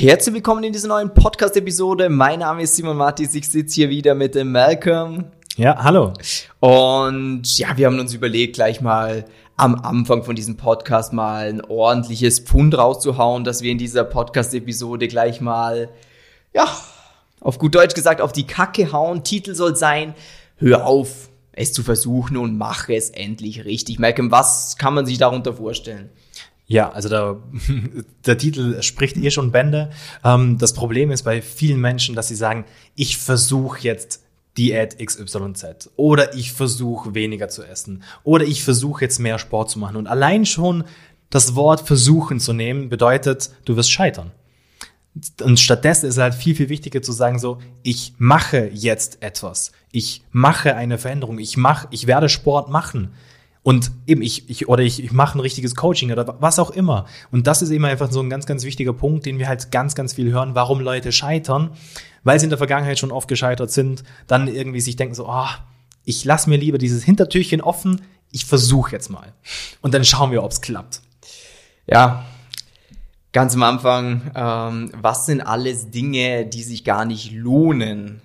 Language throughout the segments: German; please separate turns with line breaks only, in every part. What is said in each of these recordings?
Herzlich willkommen in dieser neuen Podcast-Episode. Mein Name ist Simon Mattis. Ich sitze hier wieder mit dem Malcolm.
Ja, hallo.
Und ja, wir haben uns überlegt, gleich mal am Anfang von diesem Podcast mal ein ordentliches Pfund rauszuhauen, dass wir in dieser Podcast-Episode gleich mal, ja, auf gut Deutsch gesagt, auf die Kacke hauen. Titel soll sein, hör auf, es zu versuchen und mache es endlich richtig. Malcolm, was kann man sich darunter vorstellen?
Ja, also der, der Titel spricht eh schon Bände. Ähm, das Problem ist bei vielen Menschen, dass sie sagen, ich versuche jetzt Diät XYZ oder ich versuche weniger zu essen oder ich versuche jetzt mehr Sport zu machen. Und allein schon das Wort versuchen zu nehmen bedeutet, du wirst scheitern. Und stattdessen ist es halt viel, viel wichtiger zu sagen so, ich mache jetzt etwas. Ich mache eine Veränderung. Ich mache, ich werde Sport machen. Und eben, ich, ich oder ich, ich mache ein richtiges Coaching oder was auch immer. Und das ist eben einfach so ein ganz, ganz wichtiger Punkt, den wir halt ganz, ganz viel hören, warum Leute scheitern, weil sie in der Vergangenheit schon oft gescheitert sind, dann irgendwie sich denken so, oh, ich lasse mir lieber dieses Hintertürchen offen, ich versuche jetzt mal. Und dann schauen wir, ob es klappt.
Ja, ganz am Anfang, ähm, was sind alles Dinge, die sich gar nicht lohnen,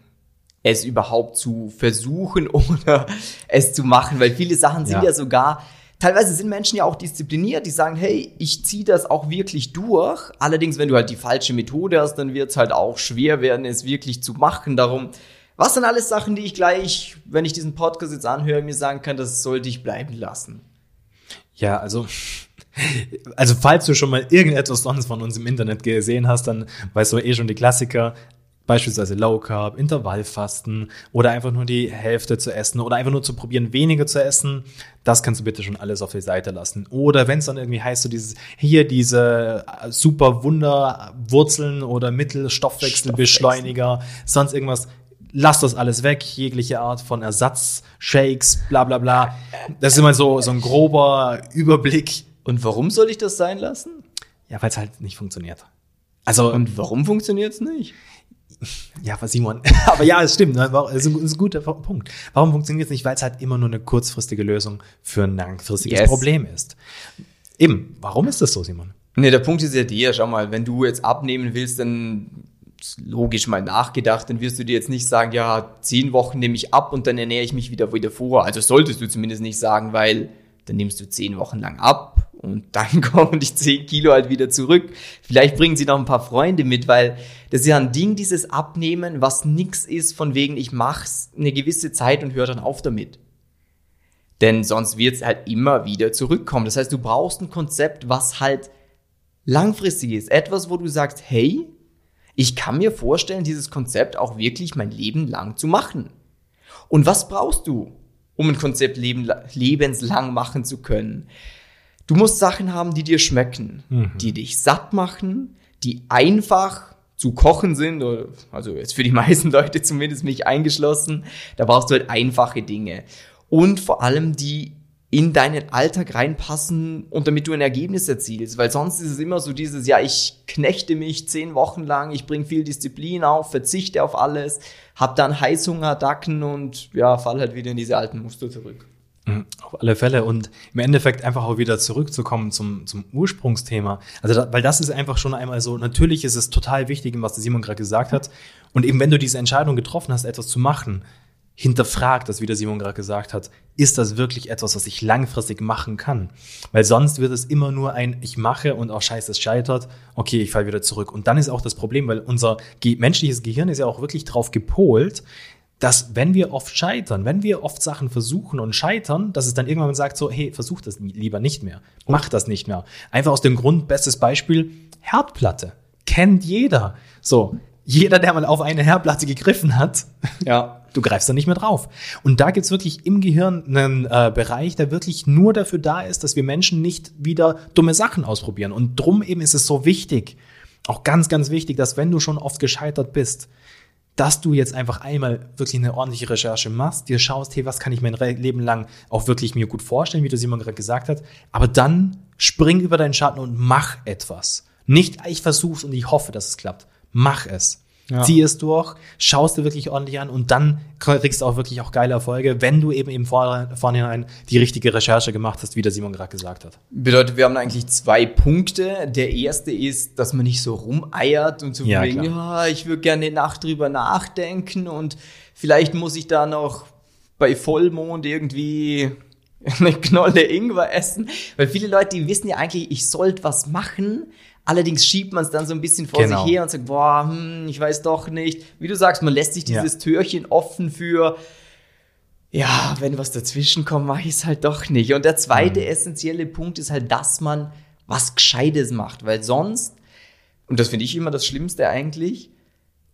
es überhaupt zu versuchen oder es zu machen, weil viele Sachen sind ja, ja sogar Teilweise sind Menschen ja auch diszipliniert, die sagen, hey, ich ziehe das auch wirklich durch. Allerdings, wenn du halt die falsche Methode hast, dann wird es halt auch schwer werden, es wirklich zu machen. Darum, was sind alles Sachen, die ich gleich, wenn ich diesen Podcast jetzt anhöre, mir sagen kann, das sollte ich bleiben lassen?
Ja, also also falls du schon mal irgendetwas sonst von uns im Internet gesehen hast, dann weißt du eh schon die Klassiker beispielsweise Low Carb, Intervallfasten oder einfach nur die Hälfte zu essen oder einfach nur zu probieren, weniger zu essen, das kannst du bitte schon alles auf die Seite lassen. Oder wenn es dann irgendwie heißt, so dieses, hier diese äh, super Wunderwurzeln oder Mittelstoffwechselbeschleuniger, sonst irgendwas, lass das alles weg, jegliche Art von Ersatzshakes, bla bla bla. Das ist immer so, so ein grober Überblick.
Und warum soll ich das sein lassen?
Ja, weil es halt nicht funktioniert.
Also, und warum funktioniert es nicht?
Ja, was Simon. Aber ja, es stimmt. Das ne? ist ein, guter Punkt. Warum funktioniert es nicht? Weil es halt immer nur eine kurzfristige Lösung für ein langfristiges yes. Problem ist. Eben, warum ist das so, Simon?
Nee, der Punkt ist ja der, schau mal, wenn du jetzt abnehmen willst, dann logisch mal nachgedacht, dann wirst du dir jetzt nicht sagen, ja, zehn Wochen nehme ich ab und dann ernähre ich mich wieder wieder vor. Also solltest du zumindest nicht sagen, weil dann nimmst du zehn Wochen lang ab und dann kommen die zehn Kilo halt wieder zurück. Vielleicht bringen sie noch ein paar Freunde mit, weil das ist ja ein Ding, dieses Abnehmen, was nix ist, von wegen ich mach's eine gewisse Zeit und höre dann auf damit. Denn sonst wird's halt immer wieder zurückkommen. Das heißt, du brauchst ein Konzept, was halt langfristig ist. Etwas, wo du sagst, hey, ich kann mir vorstellen, dieses Konzept auch wirklich mein Leben lang zu machen. Und was brauchst du? um ein Konzept leben, lebenslang machen zu können. Du musst Sachen haben, die dir schmecken, mhm. die dich satt machen, die einfach zu kochen sind, also jetzt für die meisten Leute zumindest mich eingeschlossen, da brauchst du halt einfache Dinge. Und vor allem, die in deinen Alltag reinpassen und damit du ein Ergebnis erzielst. Weil sonst ist es immer so dieses, ja, ich knechte mich zehn Wochen lang, ich bringe viel Disziplin auf, verzichte auf alles, hab dann Heißhunger, Dacken und ja, fall halt wieder in diese alten Muster zurück.
Mhm, auf alle Fälle. Und im Endeffekt einfach auch wieder zurückzukommen zum, zum Ursprungsthema. Also, da, weil das ist einfach schon einmal so, natürlich ist es total wichtig, was der Simon gerade gesagt hat. Und eben, wenn du diese Entscheidung getroffen hast, etwas zu machen, hinterfragt das, wie der Simon gerade gesagt hat, ist das wirklich etwas, was ich langfristig machen kann? Weil sonst wird es immer nur ein, ich mache und auch scheiße, es scheitert, okay, ich falle wieder zurück. Und dann ist auch das Problem, weil unser menschliches Gehirn ist ja auch wirklich drauf gepolt, dass wenn wir oft scheitern, wenn wir oft Sachen versuchen und scheitern, dass es dann irgendwann sagt so, hey, versuch das lieber nicht mehr, mach das nicht mehr. Einfach aus dem Grund, bestes Beispiel, Herdplatte. Kennt jeder. So, jeder, der mal auf eine Herdplatte gegriffen hat, ja du greifst da nicht mehr drauf. Und da gibt's wirklich im Gehirn einen äh, Bereich, der wirklich nur dafür da ist, dass wir Menschen nicht wieder dumme Sachen ausprobieren. Und drum eben ist es so wichtig, auch ganz, ganz wichtig, dass wenn du schon oft gescheitert bist, dass du jetzt einfach einmal wirklich eine ordentliche Recherche machst, dir schaust, hey, was kann ich mein Leben lang auch wirklich mir gut vorstellen, wie du Simon gerade gesagt hat, aber dann spring über deinen Schatten und mach etwas. Nicht, ich versuch's und ich hoffe, dass es klappt. Mach es. Ja. Zieh es durch, schaust du wirklich ordentlich an und dann kriegst du auch wirklich auch geile Erfolge, wenn du eben im Vorhinein die richtige Recherche gemacht hast, wie der Simon gerade gesagt hat.
Bedeutet, wir haben eigentlich zwei Punkte. Der erste ist, dass man nicht so rumeiert und so ja, wegen, ja, ich würde gerne eine Nacht drüber nachdenken und vielleicht muss ich da noch bei Vollmond irgendwie eine Knolle Ingwer essen. Weil viele Leute, die wissen ja eigentlich, ich sollte was machen, Allerdings schiebt man es dann so ein bisschen vor genau. sich her und sagt, boah, hm, ich weiß doch nicht. Wie du sagst, man lässt sich dieses ja. Türchen offen für, ja, wenn was dazwischen kommt, mache ich es halt doch nicht. Und der zweite mhm. essentielle Punkt ist halt, dass man was Gescheites macht, weil sonst, und das finde ich immer das Schlimmste eigentlich,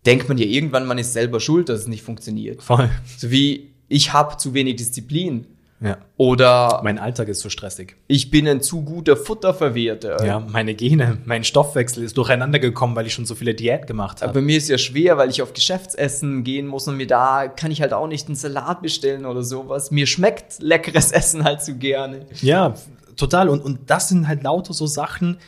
denkt man ja irgendwann, man ist selber schuld, dass es nicht funktioniert.
Voll.
So wie, ich habe zu wenig Disziplin.
Ja.
Oder
mein Alltag ist zu stressig.
Ich bin ein zu guter Futterverwerter.
Ja, meine Gene, mein Stoffwechsel ist durcheinander gekommen, weil ich schon so viele Diät gemacht habe.
Bei mir ist ja schwer, weil ich auf Geschäftsessen gehen muss und mir da kann ich halt auch nicht einen Salat bestellen oder sowas. Mir schmeckt leckeres Essen halt zu gerne.
Ja, total. Und, und das sind halt lauter so Sachen,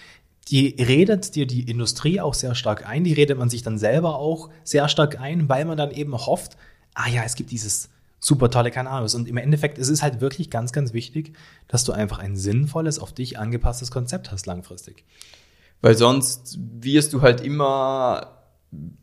die redet dir die Industrie auch sehr stark ein. Die redet man sich dann selber auch sehr stark ein, weil man dann eben hofft, ah ja, es gibt dieses super tolle Cannabis. Und im Endeffekt ist es halt wirklich ganz, ganz wichtig, dass du einfach ein sinnvolles, auf dich angepasstes Konzept hast langfristig.
Weil sonst wirst du halt immer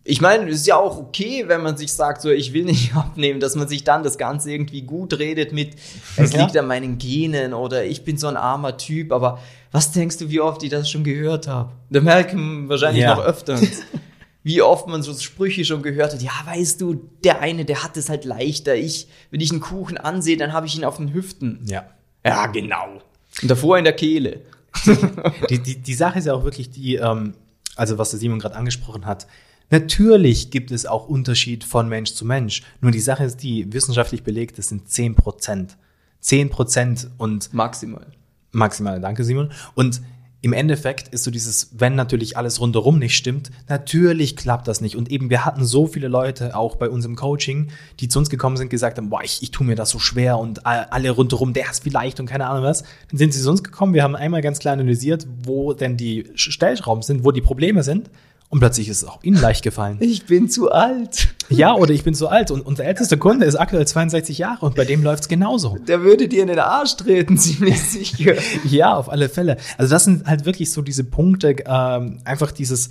ich meine, es ist ja auch okay, wenn man sich sagt, so ich will nicht abnehmen, dass man sich dann das Ganze irgendwie gut redet mit, es ja. liegt an meinen Genen oder ich bin so ein armer Typ, aber was denkst du, wie oft ich das schon gehört habe? Da merken wahrscheinlich ja. noch öfter. wie oft man so Sprüche schon gehört hat, ja, weißt du, der eine, der hat es halt leichter. Ich, wenn ich einen Kuchen ansehe, dann habe ich ihn auf den Hüften.
Ja.
Ja, genau. Und davor in der Kehle.
die, die, die Sache ist ja auch wirklich die, ähm, also was der Simon gerade angesprochen hat, Natürlich gibt es auch Unterschied von Mensch zu Mensch. Nur die Sache ist die, wissenschaftlich belegt, das sind 10 Prozent. 10 Prozent und.
Maximal.
Maximal, danke Simon. Und im Endeffekt ist so dieses, wenn natürlich alles rundherum nicht stimmt, natürlich klappt das nicht. Und eben, wir hatten so viele Leute auch bei uns im Coaching, die zu uns gekommen sind, gesagt haben, boah, ich, ich tue mir das so schwer und alle rundherum, der ist vielleicht und keine Ahnung was. Dann sind sie zu uns gekommen, wir haben einmal ganz klar analysiert, wo denn die Stellschrauben sind, wo die Probleme sind. Und plötzlich ist es auch ihnen leicht gefallen.
Ich bin zu alt.
Ja, oder ich bin zu alt. Und unser ältester Kunde ist aktuell 62 Jahre und bei dem läuft es genauso.
Der würde dir in den Arsch treten, ziemlich sicher.
ja, auf alle Fälle. Also das sind halt wirklich so diese Punkte, ähm, einfach dieses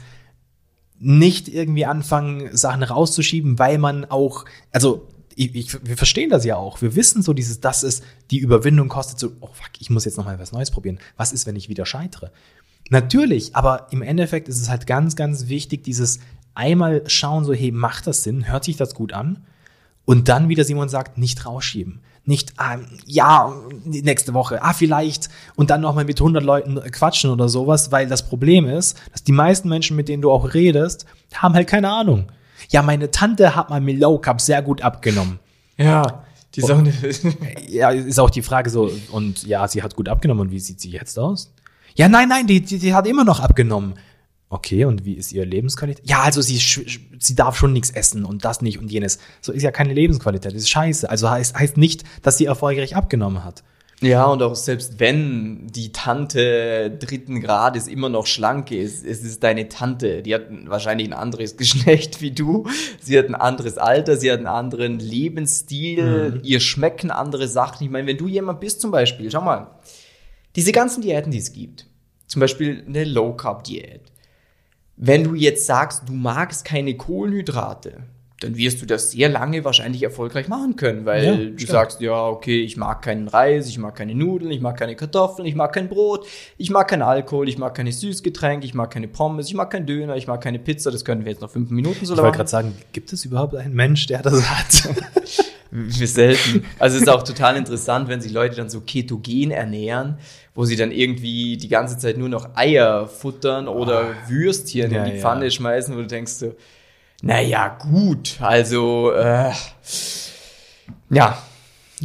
nicht irgendwie anfangen, Sachen rauszuschieben, weil man auch, also ich, ich, wir verstehen das ja auch. Wir wissen so dieses, das ist die Überwindung kostet so, oh fuck, ich muss jetzt noch mal was Neues probieren. Was ist, wenn ich wieder scheitere? Natürlich, aber im Endeffekt ist es halt ganz, ganz wichtig, dieses einmal schauen, so, hey, macht das Sinn? Hört sich das gut an? Und dann, wie der Simon sagt, nicht rausschieben. Nicht, ähm, ja, nächste Woche, ah, vielleicht, und dann nochmal mit 100 Leuten quatschen oder sowas, weil das Problem ist, dass die meisten Menschen, mit denen du auch redest, haben halt keine Ahnung. Ja, meine Tante hat mal mit Low Cup sehr gut abgenommen.
Ja, die Sache.
ja, ist auch die Frage so, und ja, sie hat gut abgenommen, und wie sieht sie jetzt aus? Ja, nein, nein, die, die, die hat immer noch abgenommen. Okay, und wie ist ihre Lebensqualität? Ja, also sie, sie darf schon nichts essen und das nicht und jenes. So ist ja keine Lebensqualität, das ist scheiße. Also heißt, heißt nicht, dass sie erfolgreich abgenommen hat.
Ja, und auch selbst wenn die Tante dritten Grades immer noch schlank ist, es ist deine Tante. Die hat wahrscheinlich ein anderes Geschlecht wie du. Sie hat ein anderes Alter, sie hat einen anderen Lebensstil, mhm. ihr schmecken andere Sachen. Ich meine, wenn du jemand bist zum Beispiel, schau mal, diese ganzen Diäten, die es gibt, zum Beispiel eine Low-Carb-Diät, wenn du jetzt sagst, du magst keine Kohlenhydrate, dann wirst du das sehr lange wahrscheinlich erfolgreich machen können, weil ja, du stimmt. sagst, ja, okay, ich mag keinen Reis, ich mag keine Nudeln, ich mag keine Kartoffeln, ich mag kein Brot, ich mag keinen Alkohol, ich mag keine Süßgetränke, ich mag keine Pommes, ich mag keinen Döner, ich mag keine Pizza, das können wir jetzt noch fünf Minuten
so Ich wollte gerade sagen, gibt es überhaupt einen Mensch, der das hat?
selten. Also es ist auch total interessant, wenn sich Leute dann so ketogen ernähren, wo sie dann irgendwie die ganze Zeit nur noch Eier futtern oder oh. Würstchen ja, in die Pfanne ja. schmeißen, wo du denkst so, naja, gut, also äh, ja.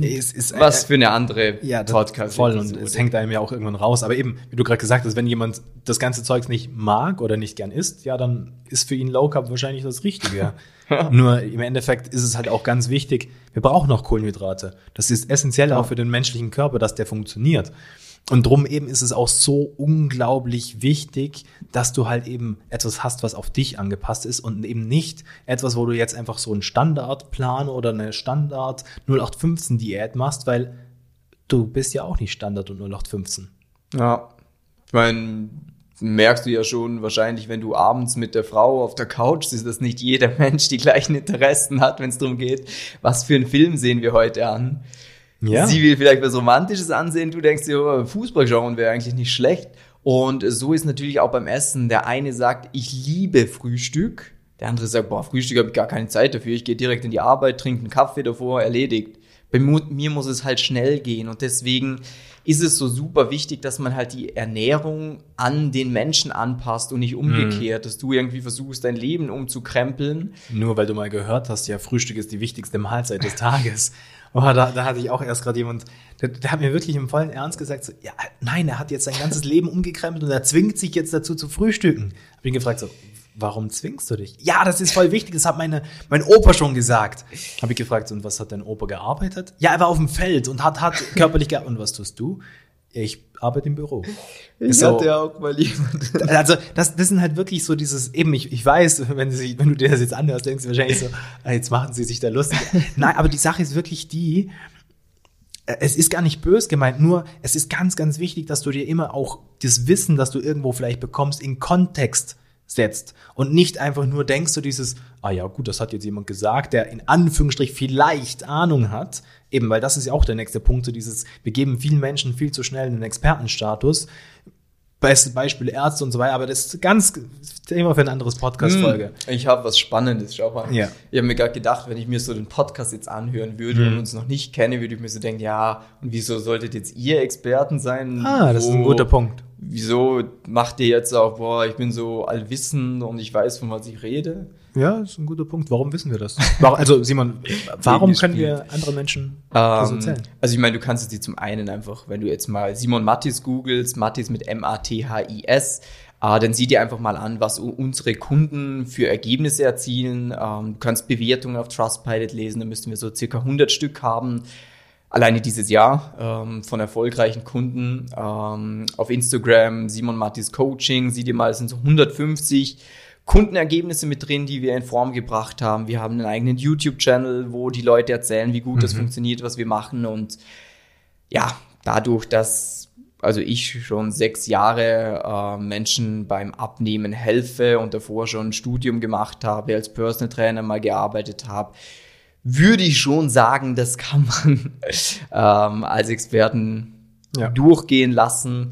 Es ist, Was für eine andere
ja, Podcast. Voll und es hängt einem ja auch irgendwann raus. Aber eben, wie du gerade gesagt hast, wenn jemand das ganze Zeugs nicht mag oder nicht gern isst, ja, dann ist für ihn Low Carb wahrscheinlich das Richtige. Nur im Endeffekt ist es halt auch ganz wichtig, wir brauchen noch Kohlenhydrate. Das ist essentiell ja. auch für den menschlichen Körper, dass der funktioniert. Und drum eben ist es auch so unglaublich wichtig, dass du halt eben etwas hast, was auf dich angepasst ist und eben nicht etwas, wo du jetzt einfach so einen Standardplan oder eine Standard 0815 Diät machst, weil du bist ja auch nicht Standard und 0815.
Ja, ich meine, merkst du ja schon wahrscheinlich, wenn du abends mit der Frau auf der Couch sitzt, dass nicht jeder Mensch die gleichen Interessen hat, wenn es darum geht, was für einen Film sehen wir heute an. Ja. Sie will vielleicht was Romantisches ansehen, du denkst dir, oh, Fußball schauen wäre eigentlich nicht schlecht. Und so ist natürlich auch beim Essen. Der eine sagt, ich liebe Frühstück. Der andere sagt, boah, Frühstück habe ich gar keine Zeit dafür. Ich gehe direkt in die Arbeit, trinke einen Kaffee davor, erledigt. Bei mir muss es halt schnell gehen und deswegen ist es so super wichtig, dass man halt die Ernährung an den Menschen anpasst und nicht umgekehrt, mhm. dass du irgendwie versuchst, dein Leben umzukrempeln.
Nur weil du mal gehört hast, ja, Frühstück ist die wichtigste Mahlzeit des Tages. Oh, da, da hatte ich auch erst gerade jemand, der, der, hat mir wirklich im vollen Ernst gesagt, so, ja, nein, er hat jetzt sein ganzes Leben umgekrempelt und er zwingt sich jetzt dazu zu frühstücken. Hab ihn gefragt, so, warum zwingst du dich? Ja, das ist voll wichtig, das hat meine, mein Opa schon gesagt. Habe ich gefragt, und was hat dein Opa gearbeitet? Ja, er war auf dem Feld und hat, hat körperlich gearbeitet. Und was tust du? Ich arbeite im Büro.
Ich so, hatte auch mal jemand.
Also, das, das sind halt wirklich so dieses, eben, ich, ich weiß, wenn, sie, wenn du dir das jetzt anhörst, denkst du wahrscheinlich so, ah, jetzt machen sie sich da lustig. Nein, aber die Sache ist wirklich die, äh, es ist gar nicht bös gemeint, nur es ist ganz, ganz wichtig, dass du dir immer auch das Wissen, das du irgendwo vielleicht bekommst, in Kontext setzt und nicht einfach nur denkst du dieses, ah ja gut, das hat jetzt jemand gesagt, der in Anführungsstrich vielleicht Ahnung hat, eben, weil das ist ja auch der nächste Punkt, so dieses, wir geben vielen Menschen viel zu schnell einen Expertenstatus, Bestes Beispiel Ärzte und so weiter, aber das ist ganz Thema für ein anderes Podcast-Folge.
Hm, ich habe was Spannendes, schau mal.
Ja.
Ich habe mir gerade gedacht, wenn ich mir so den Podcast jetzt anhören würde mhm. und uns noch nicht kenne, würde ich mir so denken, ja, und wieso solltet jetzt ihr Experten sein?
Ah, das ist ein guter Punkt.
Wieso macht ihr jetzt auch, boah, ich bin so allwissend und ich weiß, von was ich rede?
Ja, das ist ein guter Punkt. Warum wissen wir das? Also Simon, warum können wir andere Menschen das
ähm, erzählen? Also ich meine, du kannst es dir zum einen einfach, wenn du jetzt mal Simon Mattis googelst, Mattis mit M-A-T-H-I-S, äh, dann sieh dir einfach mal an, was unsere Kunden für Ergebnisse erzielen. Ähm, du kannst Bewertungen auf Trustpilot lesen, da müssten wir so circa 100 Stück haben. Alleine dieses Jahr ähm, von erfolgreichen Kunden ähm, auf Instagram, Simon Mattis Coaching, sieh dir mal, es sind so 150 Kundenergebnisse mit drin, die wir in Form gebracht haben. Wir haben einen eigenen YouTube-Channel, wo die Leute erzählen, wie gut mhm. das funktioniert, was wir machen. Und ja, dadurch, dass also ich schon sechs Jahre äh, Menschen beim Abnehmen helfe und davor schon ein Studium gemacht habe, als Personal Trainer mal gearbeitet habe, würde ich schon sagen, das kann man ähm, als Experten ja. durchgehen lassen.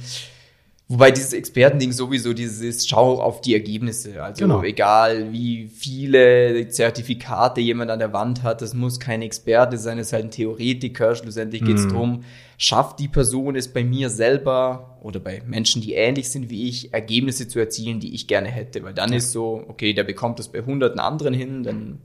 Wobei dieses Expertending sowieso dieses ist, schau auf die Ergebnisse. Also genau. egal wie viele Zertifikate jemand an der Wand hat, das muss kein Experte sein, es ist halt ein Theoretiker. Schlussendlich geht es mm. darum, schafft die Person es bei mir selber oder bei Menschen, die ähnlich sind wie ich, Ergebnisse zu erzielen, die ich gerne hätte. Weil dann ja. ist so, okay, der bekommt das bei hunderten anderen hin, dann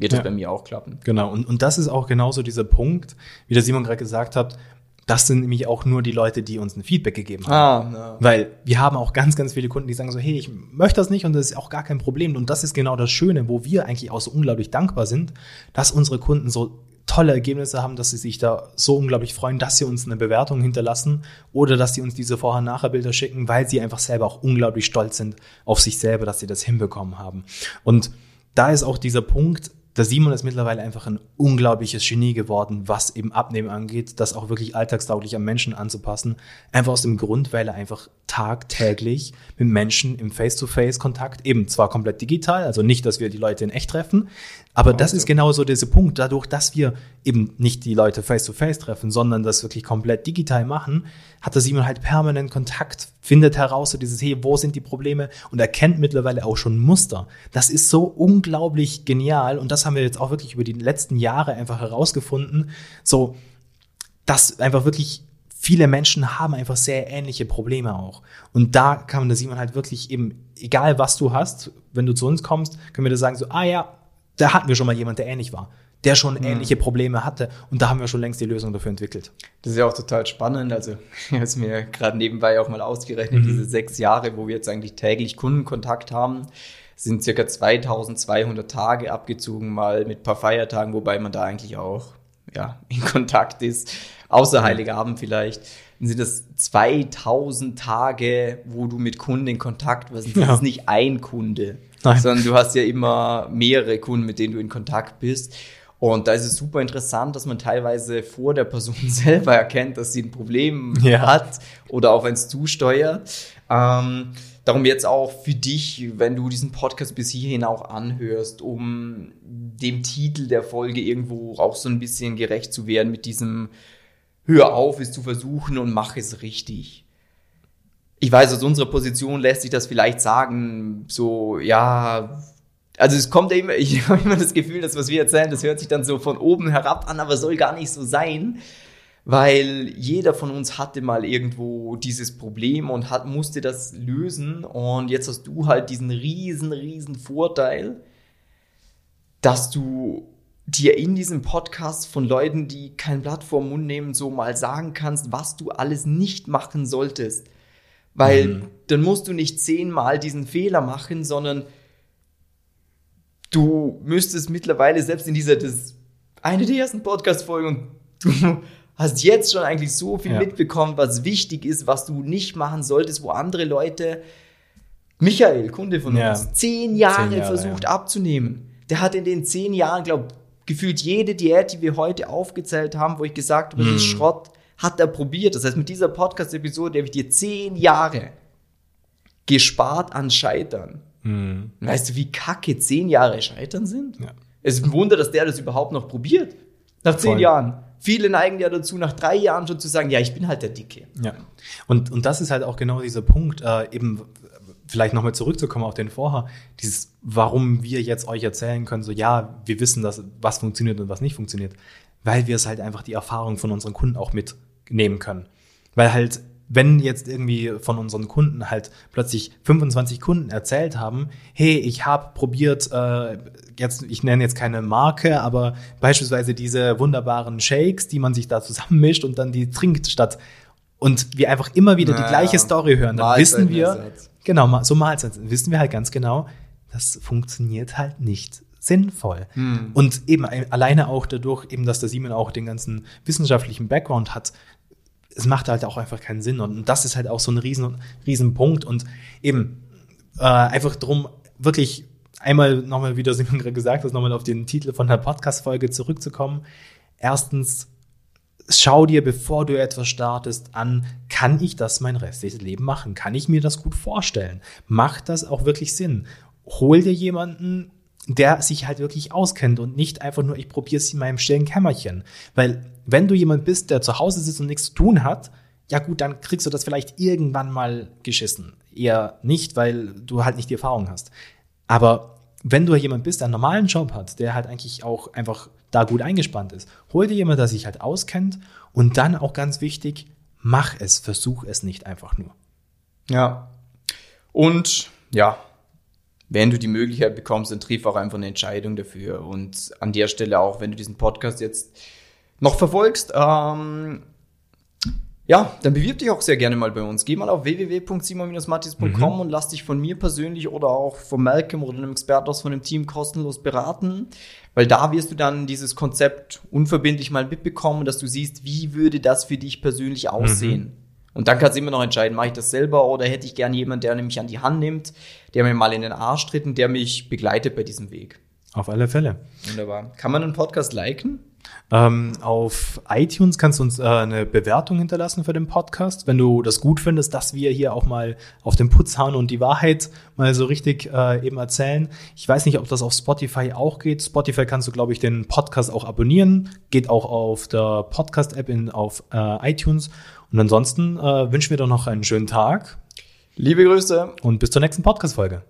wird ja. bei mir auch klappen.
Genau, und, und das ist auch genauso dieser Punkt, wie der Simon gerade gesagt hat, das sind nämlich auch nur die Leute, die uns ein Feedback gegeben haben. Ah, ja. Weil wir haben auch ganz, ganz viele Kunden, die sagen so, hey, ich möchte das nicht und das ist auch gar kein Problem. Und das ist genau das Schöne, wo wir eigentlich auch so unglaublich dankbar sind, dass unsere Kunden so tolle Ergebnisse haben, dass sie sich da so unglaublich freuen, dass sie uns eine Bewertung hinterlassen oder dass sie uns diese Vorher-Nachher-Bilder schicken, weil sie einfach selber auch unglaublich stolz sind auf sich selber, dass sie das hinbekommen haben. Und da ist auch dieser Punkt, der Simon ist mittlerweile einfach ein unglaubliches Genie geworden, was eben Abnehmen angeht, das auch wirklich alltagstauglich am Menschen anzupassen. Einfach aus dem Grund, weil er einfach tagtäglich mit Menschen im Face-to-Face-Kontakt, eben zwar komplett digital, also nicht, dass wir die Leute in echt treffen, aber das ist genau so dieser Punkt. Dadurch, dass wir eben nicht die Leute face-to-face -face treffen, sondern das wirklich komplett digital machen, hat der Simon halt permanent Kontakt, findet heraus so dieses, hey, wo sind die Probleme und erkennt mittlerweile auch schon Muster. Das ist so unglaublich genial und das haben wir jetzt auch wirklich über die letzten Jahre einfach herausgefunden. So, dass einfach wirklich viele Menschen haben einfach sehr ähnliche Probleme auch. Und da kann man der Simon halt wirklich eben, egal was du hast, wenn du zu uns kommst, können wir dir sagen so, ah ja, da hatten wir schon mal jemand, der ähnlich war, der schon mhm. ähnliche Probleme hatte und da haben wir schon längst die Lösung dafür entwickelt.
Das ist ja auch total spannend. Also, ich habe es mir gerade nebenbei auch mal ausgerechnet, mhm. diese sechs Jahre, wo wir jetzt eigentlich täglich Kundenkontakt haben, sind circa 2200 Tage abgezogen, mal mit ein paar Feiertagen, wobei man da eigentlich auch ja, in Kontakt ist, außer Heiligabend vielleicht, dann sind das 2000 Tage, wo du mit Kunden in Kontakt warst. Das
Ja.
ist nicht ein Kunde,
Nein.
sondern du hast ja immer mehrere Kunden, mit denen du in Kontakt bist. Und da ist es super interessant, dass man teilweise vor der Person selber erkennt, dass sie ein Problem
Ja.
hat oder auf eins zusteuert. Ähm, darum jetzt auch für dich, wenn du diesen Podcast bis hierhin auch anhörst, um dem Titel der Folge irgendwo auch so ein bisschen gerecht zu werden mit diesem Hör auf, es zu versuchen und mach es richtig. Ich weiß, aus unserer Position lässt sich das vielleicht sagen, so, ja, also es kommt ja immer, ich habe immer das Gefühl, dass was wir erzählen, das hört sich dann so von oben herab an, aber soll gar nicht so sein, weil jeder von uns hatte mal irgendwo dieses Problem und hat, musste das lösen und jetzt hast du halt diesen riesen, riesen Vorteil, dass du dir in diesem Podcast von Leuten, die kein Blatt vor Mund nehmen, so mal sagen kannst, was du alles nicht machen solltest. Weil
Mhm.
dann musst du nicht zehnmal diesen Fehler machen, sondern du müsstest mittlerweile selbst in dieser, das eine der ersten Podcast-Folgen und du hast jetzt schon eigentlich so viel
Ja.
mitbekommen, was wichtig ist, was du nicht machen solltest, wo andere Leute, Michael, Kunde von
Ja.
uns, zehn Jahre,
Zehn Jahre,
versucht
ja.
abzunehmen. Der hat in den zehn Jahren, glaube gefühlt jede Diät, die wir heute aufgezählt haben, wo ich gesagt habe, das ist
Mhm.
Schrott, hat er probiert. Das heißt, mit dieser Podcast-Episode habe ich dir zehn Jahre gespart an Scheitern.
Mhm.
Weißt du, wie kacke zehn Jahre Scheitern sind?
Ja.
Es ist ein Wunder, dass der das überhaupt noch probiert. Nach zehn
Voll.
Jahren. Viele neigen ja dazu, nach drei Jahren schon zu sagen, ja, ich bin halt der Dicke.
Ja. Und, und das ist halt auch genau dieser Punkt, äh, eben vielleicht nochmal zurückzukommen auf den vorher, dieses, warum wir jetzt euch erzählen können, so ja, wir wissen, dass, was funktioniert und was nicht funktioniert, weil wir es halt einfach die Erfahrung von unseren Kunden auch mitnehmen können. Weil halt, wenn jetzt irgendwie von unseren Kunden halt plötzlich 25 Kunden erzählt haben, hey, ich habe probiert, äh, jetzt, ich nenne jetzt keine Marke, aber beispielsweise diese wunderbaren Shakes, die man sich da zusammenmischt und dann die trinkt statt und wir einfach immer wieder die
Ja,
gleiche Story hören, dann wissen wir, genau, so Mahlzeit, wissen wir halt ganz genau, das funktioniert halt nicht sinnvoll.
Hm.
Und eben ein- alleine auch dadurch, eben, dass der Simon auch den ganzen wissenschaftlichen Background hat, es macht halt auch einfach keinen Sinn. Und das ist halt auch so ein riesen, riesen Punkt. Und eben äh, einfach drum, wirklich einmal nochmal, wie der Simon gerade gesagt hat, nochmal auf den Titel von der Podcast-Folge zurückzukommen. Erstens, schau dir, bevor du etwas startest, an, kann ich das mein restliches Leben machen? Kann ich mir das gut vorstellen? Macht das auch wirklich Sinn? Hol dir jemanden, der sich halt wirklich auskennt und nicht einfach nur, ich probiere es in meinem stillen Kämmerchen. Weil wenn du jemand bist, der zu Hause sitzt und nichts zu tun hat, ja gut, dann kriegst du das vielleicht irgendwann mal geschissen. Eher nicht, weil du halt nicht die Erfahrung hast. Aber wenn du jemand bist, der einen normalen Job hat, der halt eigentlich auch einfach da gut eingespannt ist, hol dir jemand, der sich halt auskennt und dann auch ganz wichtig, mach es, versuch es nicht einfach nur.
Ja. Und ja, wenn du die Möglichkeit bekommst, dann triff auch einfach eine Entscheidung dafür. Und an der Stelle auch, wenn du diesen Podcast jetzt noch verfolgst, ähm, ja, dann bewirb dich auch sehr gerne mal bei uns. Geh mal auf www.simon-mattis.com und lass dich von mir persönlich oder auch von Malcolm oder einem Experten aus von dem Team kostenlos beraten, weil da wirst du dann dieses Konzept unverbindlich mal mitbekommen, dass du siehst, wie würde das für dich persönlich aussehen. Und dann kannst du immer noch entscheiden, mache ich das selber oder hätte ich gern jemanden, der mich an die Hand nimmt, der mir mal in den Arsch tritt und der mich begleitet bei diesem Weg.
Auf alle Fälle.
Wunderbar. Kann man einen Podcast liken?
Ähm, auf iTunes kannst du uns äh, eine Bewertung hinterlassen für den Podcast, wenn du das gut findest, dass wir hier auch mal auf den Putz hauen und die Wahrheit mal so richtig äh, eben erzählen. Ich weiß nicht, ob das auf Spotify auch geht. Spotify kannst du, glaube ich, den Podcast auch abonnieren. Geht auch auf der Podcast-App in, auf äh, iTunes. Und ansonsten äh, wünschen wir doch noch einen schönen Tag
Liebe Grüße.
und bis zur nächsten Podcast-Folge.